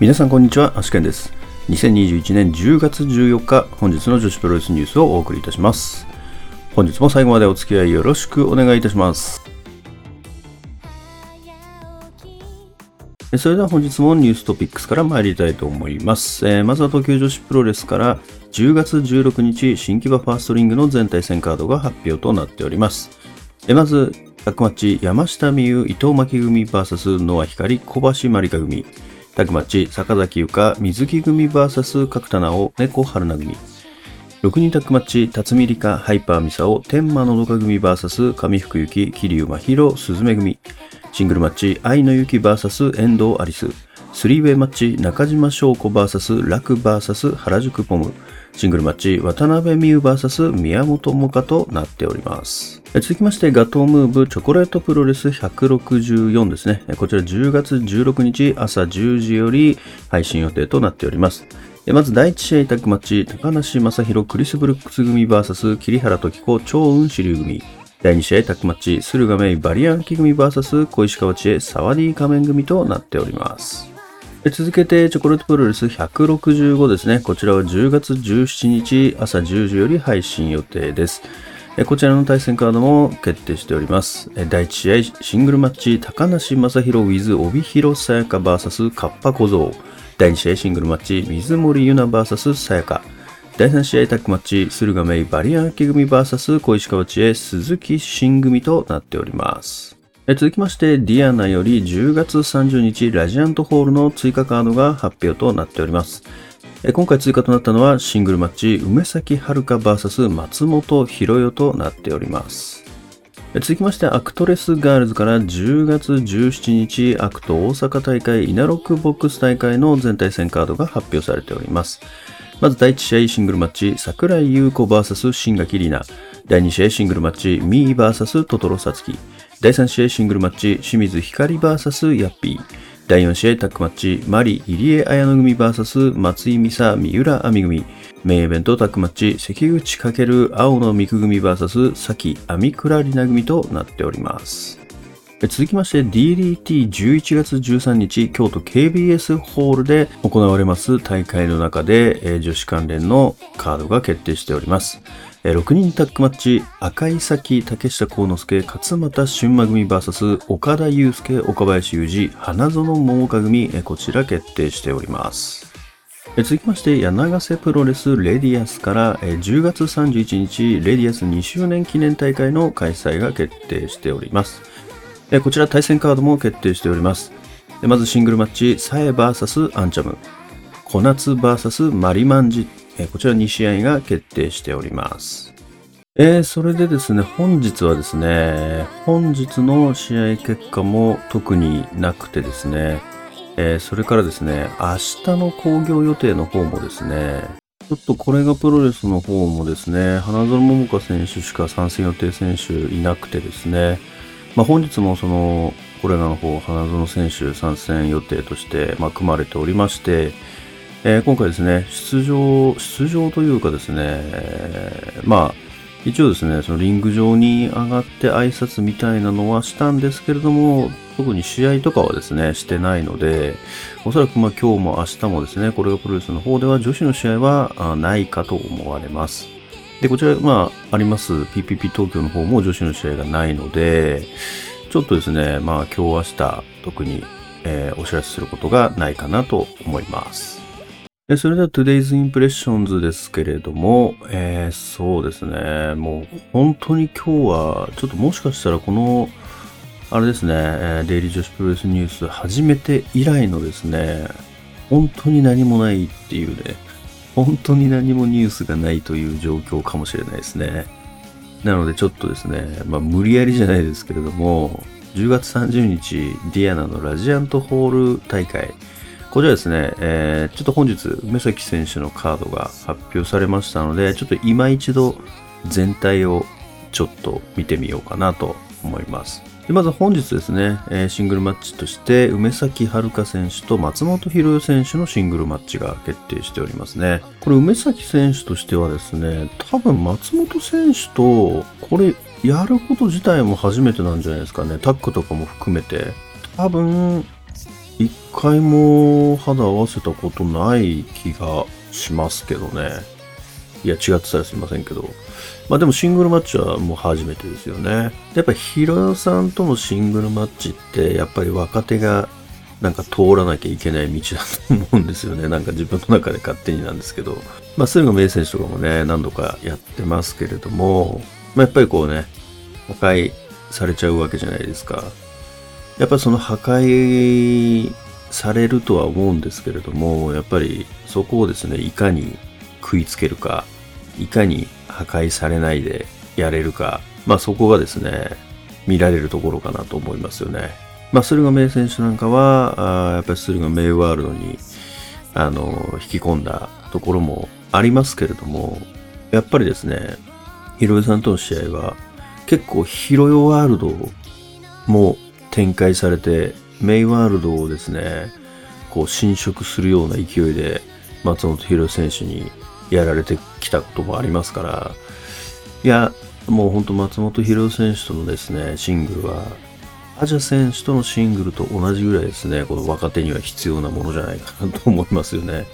皆さんこんにちは、アシケンです。2021年10月14日、本日の女子プロレスニュースをお送りいたします。本日も最後までお付き合いよろしくお願いいたします。それでは本日もニューストピックスから参りたいと思います。えーまずは東京女子プロレスから10月16日新木場ファーストリングの全体戦カードが発表となっております。えまず、タッグマッチ山下美優伊藤巻組 VS ノア光小橋まりか組。タッグマッチ坂崎ゆか水木組 VS 角田直猫春菜組。6人タッグマッチ、辰巳梨花、ハイパーミサオ、天満のどか組 VS 上福幸、桐生真宙、鈴目組。シングルマッチ、愛の雪 VS 遠藤アリス。スリーウェイマッチ、中島翔子 VS 楽 VS 原宿ポム。シングルマッチ、渡辺美優 VS 宮本萌歌となっております。続きまして、ガトームーブチョコレートプロレス164ですね。こちら10月16日朝10時より配信予定となっております。まず第1試合タッグマッチ、高梨正宏クリス・ブルックス組 VS 桐原時子超雲支流組。第2試合タッグマッチ、駿河メイバリアンキ組 VS 小石川知恵サワディ仮面組となっております。続けて、チョコレートプロレス165ですね。こちらは10月17日朝10時より配信予定です。こちらの対戦カードも決定しております。第1試合、シングルマッチ、高梨正宏 with 帯広さやか VS カッパ小僧。第2試合、シングルマッチ、水森由菜 VS さやか。第3試合タッグマッチ、駿河メイバリアンアキ組 VS 小石川チエ鈴木心組となっております。続きまして、ディアナより10月30日ラジアントホールの追加カードが発表となっております。今回追加となったのはシングルマッチ、梅咲遥 VS 松本博代となっております。続きまして、アクトレスガールズから10月17日、アクト大阪大会イナロックボックス大会の全対戦カードが発表されております。まず第1試合シングルマッチ、桜井優子 VS 新垣里奈。第2試合シングルマッチ、ミー VS トトロサツキ。第3試合シングルマッチ、清水光 VS ヤッピー。第4試合タッグマッチ、マリ・入江綾乃組 VS 松井美沙・三浦亜美組。メインイベントタッグマッチ、関口×青野美久組 VS 崎亜美倉里奈組となっております。続きまして DDT11 月13日京都 KBS ホールで行われます大会の中で女子関連のカードが決定しております。6人タッグマッチ赤井咲竹下幸之助勝俣俊馬組 VS 岡田祐介岡林雄二花園桃香組こちら決定しております。続きまして、柳瀬プロレスレディアスから10月31日、レディアス2周年記念大会の開催が決定しております。こちら対戦カードも決定しております。まずシングルマッチ、サエ VS アンチャム、小夏 VS マリマンジッ、えこちら2試合が決定しております。えーそれでですね、本日はですね、本日の試合結果も特になくてですね、えーそれからですね、明日の興行予定の方もですね、ちょっとこれがプロレスの方もですね、花園桃香選手しか参戦予定選手いなくてですね、まあ、本日もその、これらの方、花園選手参戦予定として、まあ、組まれておりまして、えー今回ですね、出場、出場というかですね、まあ、一応ですね、そのリング上に上がって挨拶みたいなのはしたんですけれども、特に試合とかはですね、してないので、おそらくまあ今日も明日もですね、これがプロレスの方では女子の試合はないかと思われます。で、こちら、まあ、あります PPP 東京の方も女子の試合がないので、ちょっとですね、まあ今日明日特に、えーお知らせすることがないかなと思います。それでは Today's Impressions ですけれども、えーそうですね、もう本当に今日は、ちょっともしかしたらこの、あれですね、デイリー女子プロレスニュース始めて以来のですね、本当に何もないっていうね、本当に何もニュースがないという状況かもしれないですね。なのでちょっとですね、まあ無理やりじゃないですけれども、10月30日、ディアナのラジアントホール大会、こちらですね、えーちょっと本日、梅崎選手のカードが発表されましたので、ちょっと今一度全体をちょっと見てみようかなと思います。でまず本日ですね、えーシングルマッチとして、梅崎遥選手と松本博代選手のシングルマッチが決定しておりますね。これ梅崎選手としてはですね、多分松本選手と、これやること自体も初めてなんじゃないですかね。タッグとかも含めて。多分、一回も肌合わせたことない気がしますけどね。いや、違ってたらすいませんけど。まあでもシングルマッチはもう初めてですよね。やっぱヒロさんとのシングルマッチってやっぱり若手がなんか通らなきゃいけない道だと思うんですよね。なんか自分の中で勝手になんですけど。まあ駿河明選手とかもね、何度かやってますけれども、まあやっぱりこうね、破壊されちゃうわけじゃないですか。やっぱりその破壊されるとは思うんですけれども、やっぱりそこをですね、いかに食いつけるか、いかに破壊されないでやれるか、まあそこがですね、見られるところかなと思いますよね。まあ、駿河明選手なんかは、あやっぱり駿河明ワールドに、あの、引き込んだところもありますけれども、やっぱりですね、ヒロヨさんとの試合は、結構ヒロヨワールドも展開されて、メイワールドをですね、こう侵食するような勢いで、松本博選手にやられてきたこともありますから、いや、もう本当松本博選手とのですね、シングルは、アジャ選手とのシングルと同じぐらいですね、この若手には必要なものじゃないかなと思いますよね。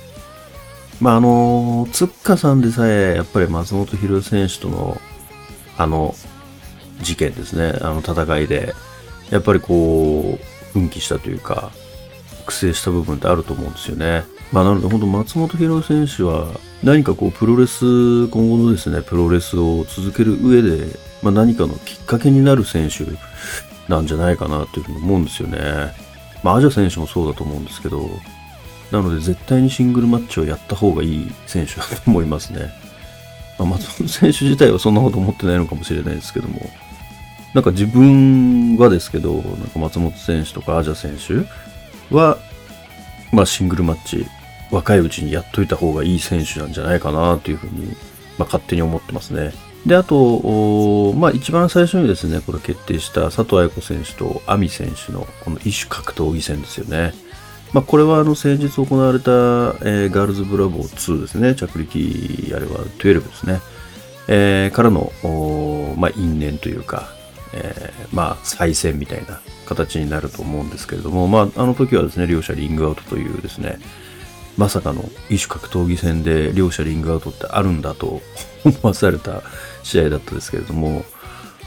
まあ、あの、つっかさんでさえ、やっぱり松本博選手との、あの、事件ですね、あの戦いで、やっぱりこう、奮起したというか、苦戦した部分ってあると思うんですよね。まあ、なので本当松本博選手は何かこうプロレス、今後のですね、プロレスを続ける上で、まあ、何かのきっかけになる選手なんじゃないかなというふうに思うんですよね。まあ、アジャ選手もそうだと思うんですけど、なので絶対にシングルマッチをやった方がいい選手だと思いますね。まあ、松本選手自体はそんなこと思ってないのかもしれないですけども、なんか自分はですけど、なんか松本選手とかアジャ選手は、まあシングルマッチ、若いうちにやっといた方がいい選手なんじゃないかなというふうに、まあ勝手に思ってますね。で、あと、まあ一番最初にですね、これ決定した佐藤愛子選手と亜美選手のこの異種格闘技戦ですよね。まあこれはあの先日行われた、えー、ガールズブラボー2ですね、着陸あれは12ですね。えー、からの、まあ因縁というか、えー、まあ再戦みたいな形になると思うんですけれども、まああの時はですね、両者リングアウトというですね、まさかの異種格闘技戦で両者リングアウトってあるんだと思わされた試合だったですけれども、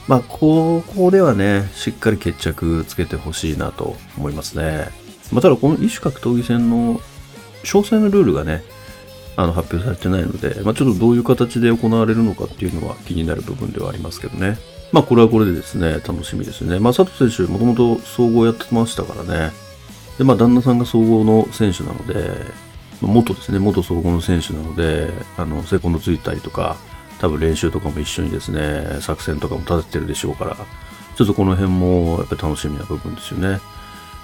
まあ、ここではね、しっかり決着つけてほしいなと思いますね。まあ、ただこの異種格闘技戦の詳細なルールがね、あの発表されてないので、まあ、ちょっとどういう形で行われるのかっていうのは気になる部分ではありますけどね。まあこれはこれでですね、楽しみですね。まあ佐藤選手もともと総合やってましたからね。で、まあ旦那さんが総合の選手なので、元ですね、元総合の選手なので、あの、セコンドついたりとか、多分練習とかも一緒にですね、作戦とかも立ててるでしょうから、ちょっとこの辺もやっぱり楽しみな部分ですよね。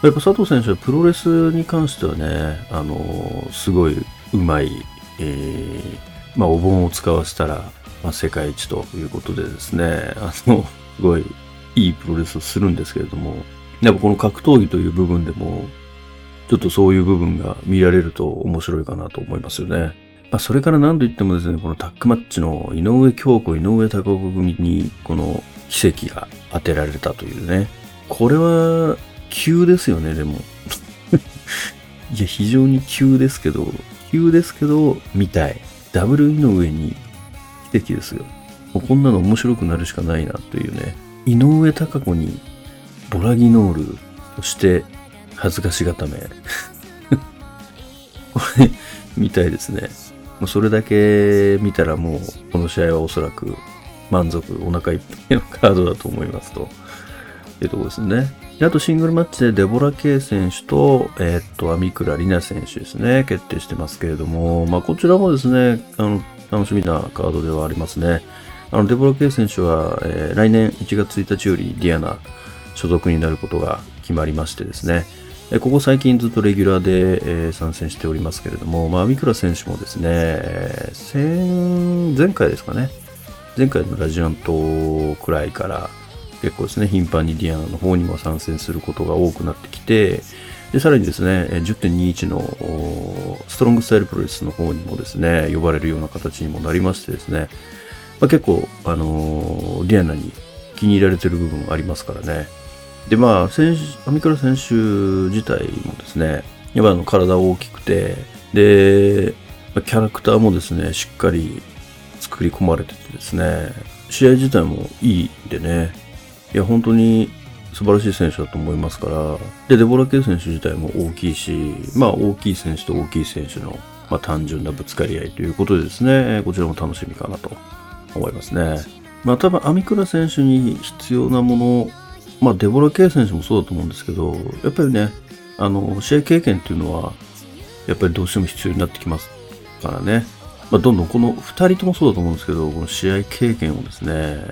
やっぱ佐藤選手はプロレスに関してはね、あの、すごいうまい、えー、まあ、お盆を使わせたら、まあ、世界一ということでですね、あの、すごいいいプロレスをするんですけれども、やっぱこの格闘技という部分でも、ちょっとそういう部分が見られると面白いかなと思いますよね。まあ、それから何と言ってもですね、このタックマッチの井上京子、井上貴子組に、この奇跡が当てられたというね。これは、急ですよね、でも。いや、非常に急ですけど、急ですけど、見たい。ダブル井上に奇跡ですよ。もうこんなの面白くなるしかないなというね。井上貴子にボラギノール、そして恥ずかしがため。これ、見たいですね。もうそれだけ見たらもう、この試合はおそらく満足、お腹いっぱいのカードだと思いますと。いうとこですね。であとシングルマッチでデボラ・ケイ選手と、えー、っと、アミクラ・リナ選手ですね、決定してますけれども、まあ、こちらもですね、あの、楽しみなカードではありますね。あの、デボラ・ケイ選手は、えー、来年1月1日よりディアナ所属になることが決まりましてですねえ、ここ最近ずっとレギュラーで、え参戦しておりますけれども、まあ、三倉選手もですね、先、前回ですかね、前回のラジアントくらいから結構ですね、頻繁にディアナの方にも参戦することが多くなってきて、で、さらにですね、10.21のストロングスタイルプロレスの方にもですね、呼ばれるような形にもなりましてですね、まあ、結構、あのー、ディアナに気に入られてる部分ありますからね、で、まあ、選手、アミクラ選手自体もですね、やっぱあの体大きくて、で、キャラクターもですね、しっかり作り込まれててですね、試合自体もいいんでね、いや、本当に素晴らしい選手だと思いますから、で、デボラ・ケイ選手自体も大きいし、まあ、大きい選手と大きい選手の、まあ、単純なぶつかり合いということでですね、こちらも楽しみかなと思いますね。まあ、多分、アミクラ選手に必要なもの、まあ、デボラ・ケイ選手もそうだと思うんですけど、やっぱりね、あの、試合経験っていうのは、やっぱりどうしても必要になってきますからね。まあ、どんどんこの2人ともそうだと思うんですけど、この試合経験をですね、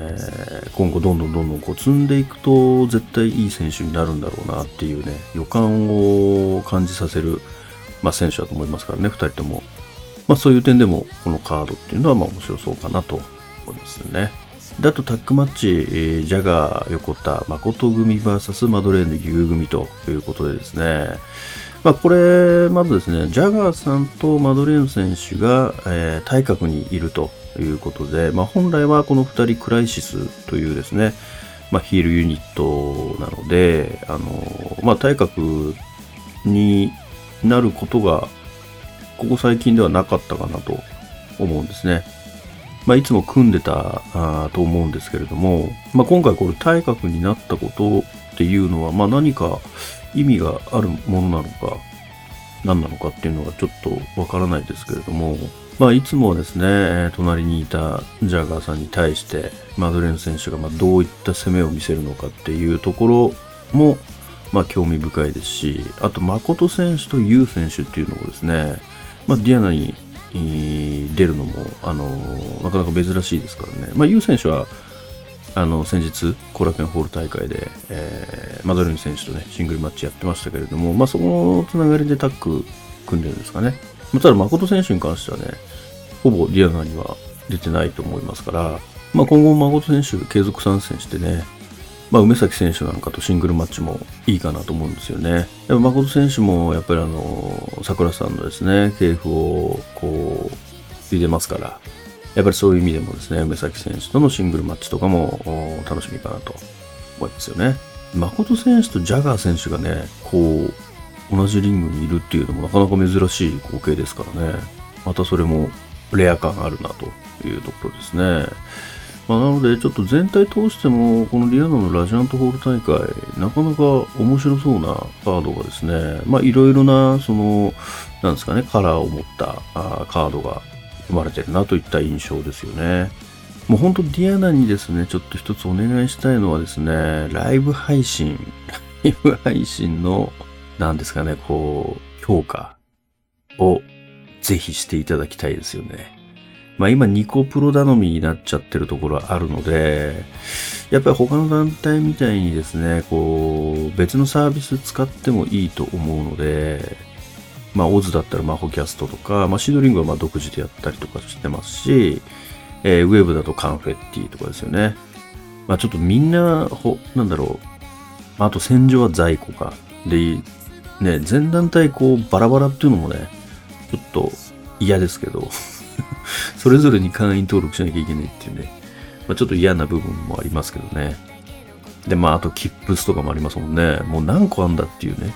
今後どんどんどんどんこう積んでいくと絶対いい選手になるんだろうなっていうね、予感を感じさせる、まあ、選手だと思いますからね、2人とも。まあ、そういう点でもこのカードっていうのはまあ面白そうかなと思いますね。で、あとタックマッチ、ジャガー、横田、誠組 VS マドレーヌ、牛組ということでですね、まあ、これ、まずですね、ジャガーさんとマドレーヌ選手が、えー、体格にいるということで、まあ、本来はこの2人クライシスというですね、まあ、ヒールユニットなので、あのまあ、体格になることが、ここ最近ではなかったかなと思うんですね。まあ、いつも組んでたと思うんですけれども、まあ、今回これ体格になったことっていうのは、まあ、何か意味があるものなのか、何なのかっていうのがちょっとわからないですけれども、まあ、いつもですね、隣にいたジャガーさんに対して、マドレーヌ選手がまあどういった攻めを見せるのかっていうところも、まあ、興味深いですし、あと、誠選手とユウ選手っていうのもですね、まあ、ディアナに出るのも、あのなかなか珍しいですからね。まあ、ユウ選手は、あの、先日、後楽園ホール大会で、えー、マドレーヌ選手とね、シングルマッチやってましたけれども、まあ、そのつながりでタッグ組んでるんですかね。まあ、ただ、誠選手に関してはね、ほぼディアナには出てないと思いますから、まあ、今後、誠選手継続参戦してね、まあ、梅崎選手なんかとシングルマッチもいいかなと思うんですよね。でも誠選手もやっぱりあの、桜さんのですね、系譜をこう、ついてますから、やっぱりそういう意味でもですね、梅崎選手とのシングルマッチとかも楽しみかなと思いますよね。誠選手とジャガー選手がね、こう、同じリングにいるっていうのもなかなか珍しい光景ですからね。またそれもレア感あるなというところですね。まあ、なので、ちょっと全体通しても、このリアナのラジアントホール大会、なかなか面白そうなカードがですね、まあ、いろいろな、その、なんですかね、カラーを持ったあカードが生まれてるなといった印象ですよね。もうほんとディアナにですね、ちょっと一つお願いしたいのはですね、ライブ配信、ライブ配信の、なんですかね、こう、評価をぜひしていただきたいですよね。まあ今ニコプロ頼みになっちゃってるところはあるので、やっぱり他の団体みたいにですね、こう、別のサービス使ってもいいと思うので、まあ、オズだったらマホキャストとか、まあ、シードリングはまあ独自でやったりとかしてますし、えー、ウェブだとカンフェッティとかですよね。まあ、ちょっとみんな、ほ、なんだろう。まあと戦場は在庫か。で、ね、全団体こうバラバラっていうのもね、ちょっと嫌ですけど、それぞれに会員登録しなきゃいけないっていうね、まあ、ちょっと嫌な部分もありますけどね。で、まあ、あと、キップスとかもありますもんね。もう何個あんだっていうね。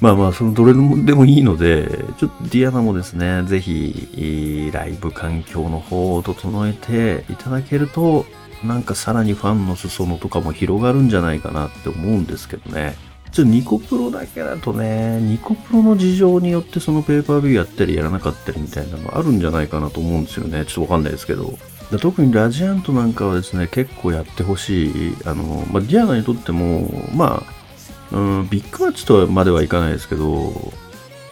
まあまあ、そのどれでもいいので、ちょっとディアナもですね、ぜひ、ライブ環境の方を整えていただけると、なんかさらにファンの裾野とかも広がるんじゃないかなって思うんですけどね。ちょっとニコプロだけだとね、ニコプロの事情によってそのペーパービューやったりやらなかったりみたいなのあるんじゃないかなと思うんですよね。ちょっとわかんないですけど。特にラジアントなんかはですね、結構やってほしい。あの、まあ、ディアナにとっても、まあ、うん、ビッグマッチとまではいかないですけど、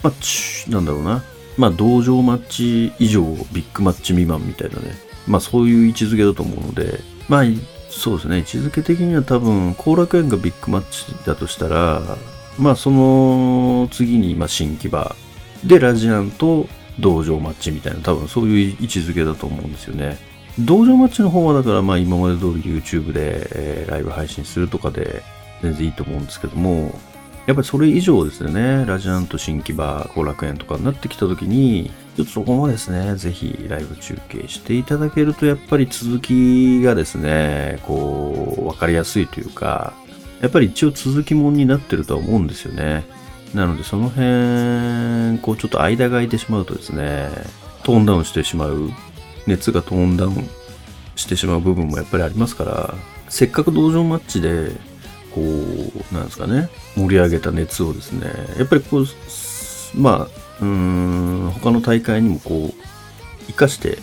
まあ、なんだろうな。まあ、同場マッチ以上、ビッグマッチ未満みたいなね。まあ、そういう位置づけだと思うので、まあ、そうですね。位置づけ的には多分、後楽園がビッグマッチだとしたら、まあ、その次に、まあ、新木場で、ラジアンと同場マッチみたいな、多分そういう位置づけだと思うんですよね。同場マッチの方は、だから、まあ、今まで通り YouTube で、えー、ライブ配信するとかで、全然いいと思うんですけども、やっぱりそれ以上ですよね、ラジアント新木場、後楽園とかになってきた時に、ちょっとそこもですね、ぜひライブ中継していただけると、やっぱり続きがですね、こう、わかりやすいというか、やっぱり一応続きもんになってるとは思うんですよね。なのでその辺、こうちょっと間が空いてしまうとですね、トーンダウンしてしまう、熱がトーンダウンしてしまう部分もやっぱりありますから、せっかく道場マッチで、こう、なんですかね、盛り上げた熱をですね、やっぱりこう、まあ、うーん、他の大会にもこう、活かして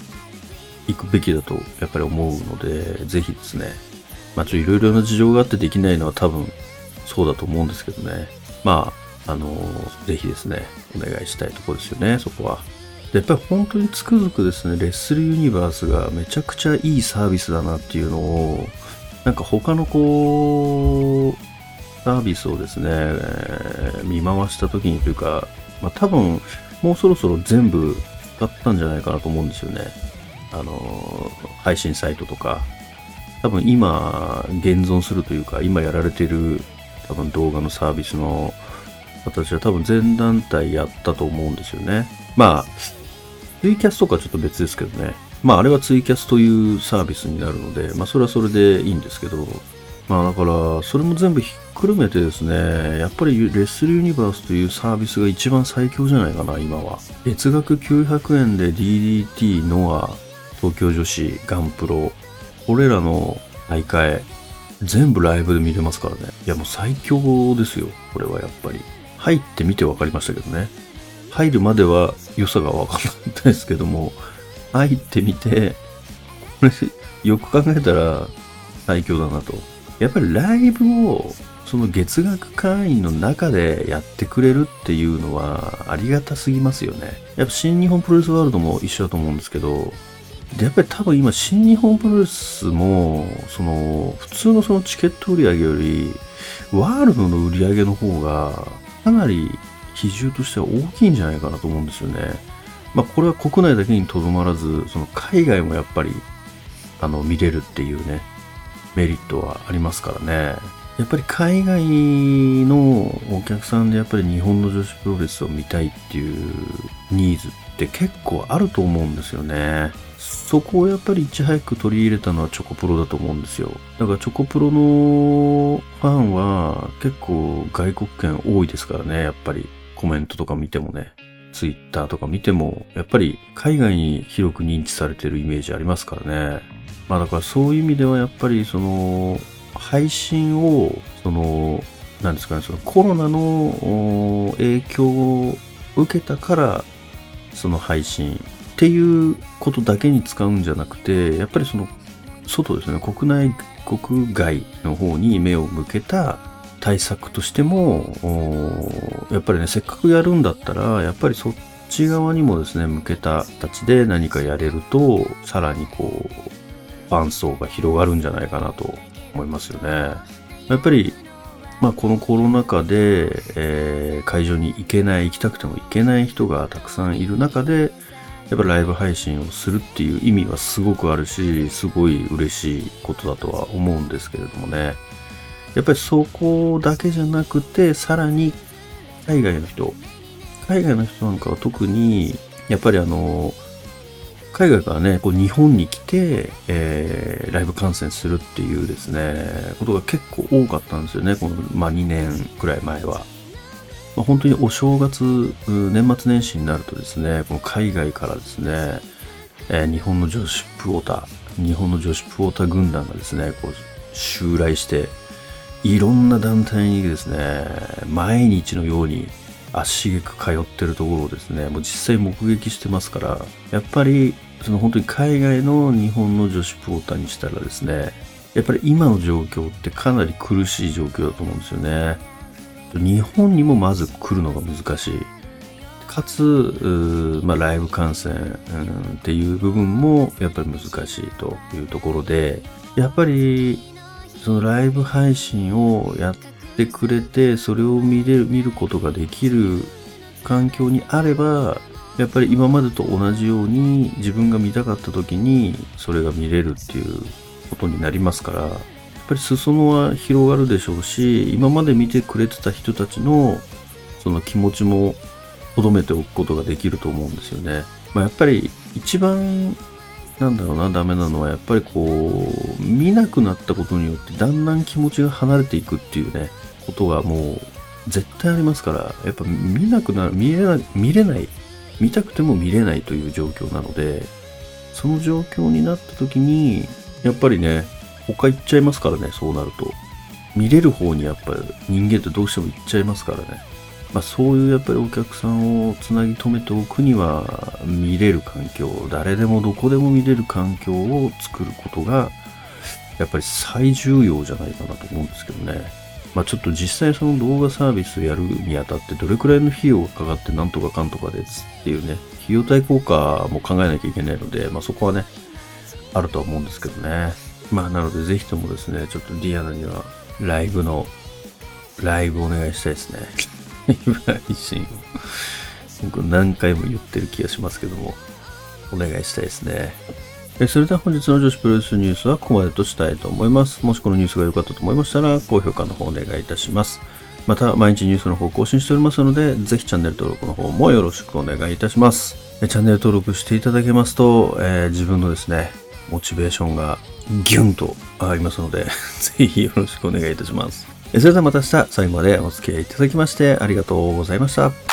いくべきだとやっぱり思うので、ぜひですね、まあちょっといろいろな事情があってできないのは多分そうだと思うんですけどね。まあ、あのぜひですね、お願いしたいところですよね、そこは。でやっぱり本当につくづくですね、レッスルユニバースがめちゃくちゃいいサービスだなっていうのを、なんか他のこう、サービスをですね、え、見回した時にというか、まあ多分、もうそろそろ全部使ったんじゃないかなと思うんですよね。あの、配信サイトとか、多分今現存するというか、今やられてる多分動画のサービスの形は多分全団体やったと思うんですよね。まあ、ツイキャスとかちょっと別ですけどね。まああれはツイキャスというサービスになるので、まあそれはそれでいいんですけど、まあだから、それも全部ひっくるめてですね、やっぱりレッスルユニバースというサービスが一番最強じゃないかな、今は。月額900円で DDT、ノア、東京女子、ガンプロ、これらの大会、全部ライブで見れますからね。いやもう最強ですよ、これはやっぱり。入ってみて分かりましたけどね。入るまでは良さが分かんなかったですけども、入ってみて、これ、よく考えたら最強だなと。やっぱりライブをその月額会員の中でやってくれるっていうのはありがたすぎますよね。やっぱ新日本プロレスワールドも一緒だと思うんですけど、で、やっぱり多分今、新日本プロレスも、その、普通のそのチケット売り上げより、ワールドの売り上げの方が、かなり比重としては大きいんじゃないかなと思うんですよね。まあ、これは国内だけにとどまらず、その海外もやっぱり、あの、見れるっていうね、メリットはありますからね。やっぱり海外のお客さんでやっぱり日本の女子プロレスを見たいっていうニーズって結構あると思うんですよね。そこをやっぱりいち早く取り入れたのはチョコプロだと思うんですよ。だからチョコプロのファンは結構外国圏多いですからね、やっぱりコメントとか見てもね。ツイッターとか見ても、やっぱり海外に広く認知されてるイメージありますからね。まあだからそういう意味ではやっぱりその配信を、その、なんですかね、そのコロナの影響を受けたから、その配信っていうことだけに使うんじゃなくて、やっぱりその外ですね、国内、国外の方に目を向けた対策としても、やっぱりね、せっかくやるんだったら、やっぱりそっち側にもですね、向けた形で何かやれると、さらにこう、ファン層が広がるんじゃないかなと思いますよね。やっぱり、まあ、このコロナ禍で、えー、会場に行けない、行きたくても行けない人がたくさんいる中で、やっぱライブ配信をするっていう意味はすごくあるし、すごい嬉しいことだとは思うんですけれどもね。やっぱりそこだけじゃなくて、さらに海外の人、海外の人なんかは特に、やっぱりあの、海外からね、こう日本に来て、えー、ライブ観戦するっていうですね、ことが結構多かったんですよね、この、まあ、2年くらい前は。まあ、本当にお正月、年末年始になるとですね、この海外からですね、えー、日本の女子プオタ、日本の女子プオタ軍団がですね、こう襲来して、いろんな団体にですね、毎日のように足しげく通ってるところをですね、もう実際目撃してますから、やっぱり、その本当に海外の日本の女子プオターにしたらですね、やっぱり今の状況ってかなり苦しい状況だと思うんですよね。日本にもまず来るのが難しい。かつ、まあ、ライブ観戦、うん、っていう部分もやっぱり難しいというところで、やっぱりそのライブ配信をやってくれて、それを見れる、見ることができる環境にあれば、やっぱり今までと同じように自分が見たかった時にそれが見れるっていうことになりますから、やっぱり裾野は広がるでしょうし今まで見てくれてた人たちのその気持ちも留めておくことができると思うんですよね。まあ、やっぱり一番なんだろうな、ダメなのは、やっぱりこう、見なくなったことによって、だんだん気持ちが離れていくっていうね、ことがもう、絶対ありますから、やっぱ見なくなる、見れない、見れない、見たくても見れないという状況なので、その状況になった時に、やっぱりね、他行っちゃいますからね、そうなると。見れる方にやっぱり人間ってどうしても行っちゃいますからね。まあ、そういうやっぱりお客さんをつなぎ止めておくには見れる環境、誰でもどこでも見れる環境を作ることがやっぱり最重要じゃないかなと思うんですけどね。まあちょっと実際その動画サービスをやるにあたってどれくらいの費用がかかってなんとかかんとかですっていうね、費用対効果も考えなきゃいけないので、まあそこはね、あるとは思うんですけどね。まあなのでぜひともですね、ちょっとディアナにはライブの、ライブお願いしたいですね。ライブ配信を。僕何回も言ってる気がしますけども、お願いしたいですね。えそれでは本日の女子プロレスニュースはここまでとしたいと思います。もしこのニュースが良かったと思いましたら、高評価の方お願いいたします。また、毎日ニュースの方更新しておりますので、ぜひチャンネル登録の方もよろしくお願いいたします。えチャンネル登録していただけますと、えー、自分のですね、モチベーションがギュンと上がりますので、ぜひよろしくお願いいたします。それではまた明日最後までお付き合いいただきましてありがとうございました。